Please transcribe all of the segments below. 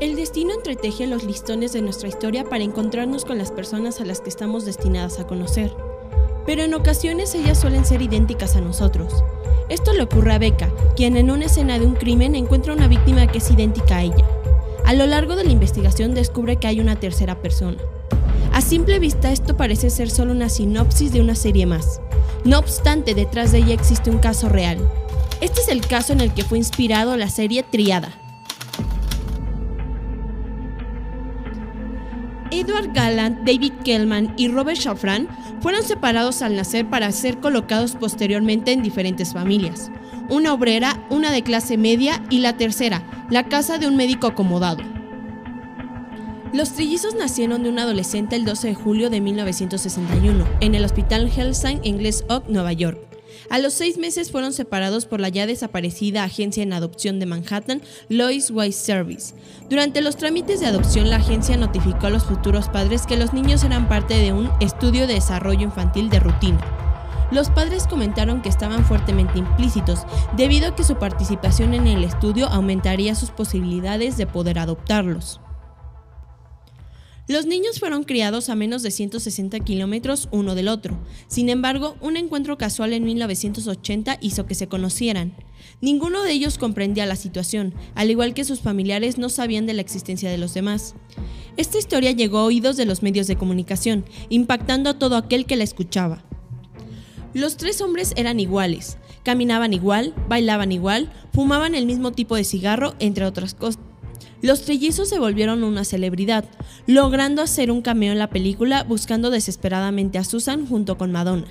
El destino entreteje los listones de nuestra historia para encontrarnos con las personas a las que estamos destinadas a conocer. Pero en ocasiones ellas suelen ser idénticas a nosotros. Esto le ocurre a Becca, quien en una escena de un crimen encuentra una víctima que es idéntica a ella. A lo largo de la investigación descubre que hay una tercera persona. A simple vista esto parece ser solo una sinopsis de una serie más. No obstante, detrás de ella existe un caso real. Este es el caso en el que fue inspirado la serie Triada, Edward Gallant, David Kellman y Robert Shafran fueron separados al nacer para ser colocados posteriormente en diferentes familias. Una obrera, una de clase media y la tercera, la casa de un médico acomodado. Los trillizos nacieron de un adolescente el 12 de julio de 1961 en el Hospital Hellside en Glass Oak, Nueva York. A los seis meses fueron separados por la ya desaparecida agencia en adopción de Manhattan, Lois Wise Service. Durante los trámites de adopción, la agencia notificó a los futuros padres que los niños eran parte de un estudio de desarrollo infantil de rutina. Los padres comentaron que estaban fuertemente implícitos, debido a que su participación en el estudio aumentaría sus posibilidades de poder adoptarlos. Los niños fueron criados a menos de 160 kilómetros uno del otro. Sin embargo, un encuentro casual en 1980 hizo que se conocieran. Ninguno de ellos comprendía la situación, al igual que sus familiares no sabían de la existencia de los demás. Esta historia llegó a oídos de los medios de comunicación, impactando a todo aquel que la escuchaba. Los tres hombres eran iguales, caminaban igual, bailaban igual, fumaban el mismo tipo de cigarro, entre otras cosas. Los trillizos se volvieron una celebridad, logrando hacer un cameo en la película buscando desesperadamente a Susan junto con Madonna.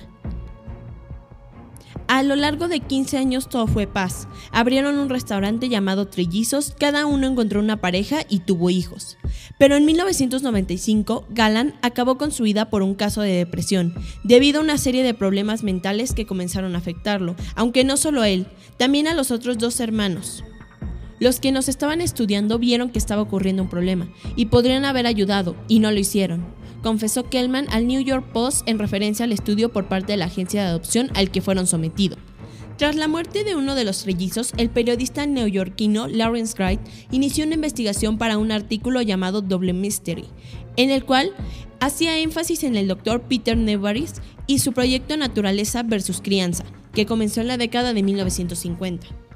A lo largo de 15 años todo fue paz. Abrieron un restaurante llamado Trillizos, cada uno encontró una pareja y tuvo hijos. Pero en 1995, Galan acabó con su vida por un caso de depresión, debido a una serie de problemas mentales que comenzaron a afectarlo, aunque no solo él, también a los otros dos hermanos. Los que nos estaban estudiando vieron que estaba ocurriendo un problema y podrían haber ayudado, y no lo hicieron, confesó Kellman al New York Post en referencia al estudio por parte de la agencia de adopción al que fueron sometidos. Tras la muerte de uno de los trellizos, el periodista neoyorquino Lawrence Wright inició una investigación para un artículo llamado Double Mystery, en el cual hacía énfasis en el doctor Peter Nevaris y su proyecto Naturaleza versus Crianza, que comenzó en la década de 1950.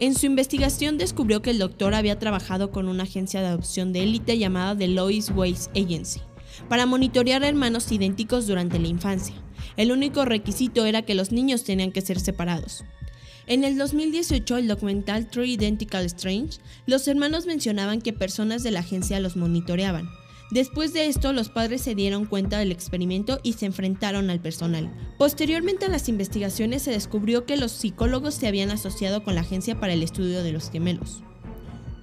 En su investigación descubrió que el doctor había trabajado con una agencia de adopción de élite llamada The Lois Ways Agency para monitorear hermanos idénticos durante la infancia. El único requisito era que los niños tenían que ser separados. En el 2018, el documental Three Identical Strange, los hermanos mencionaban que personas de la agencia los monitoreaban, Después de esto, los padres se dieron cuenta del experimento y se enfrentaron al personal. Posteriormente a las investigaciones se descubrió que los psicólogos se habían asociado con la Agencia para el Estudio de los Gemelos.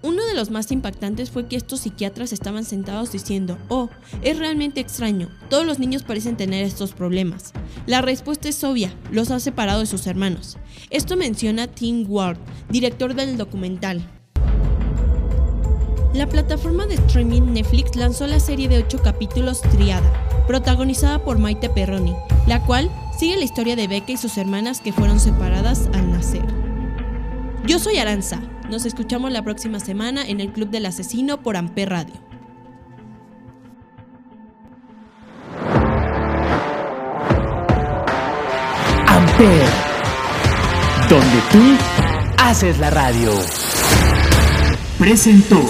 Uno de los más impactantes fue que estos psiquiatras estaban sentados diciendo, oh, es realmente extraño, todos los niños parecen tener estos problemas. La respuesta es obvia, los ha separado de sus hermanos. Esto menciona Tim Ward, director del documental. La plataforma de streaming Netflix lanzó la serie de 8 capítulos Triada, protagonizada por Maite Perroni, la cual sigue la historia de Becca y sus hermanas que fueron separadas al nacer. Yo soy Aranza, nos escuchamos la próxima semana en el Club del Asesino por Amper Radio. Amper, donde tú haces la radio presentó.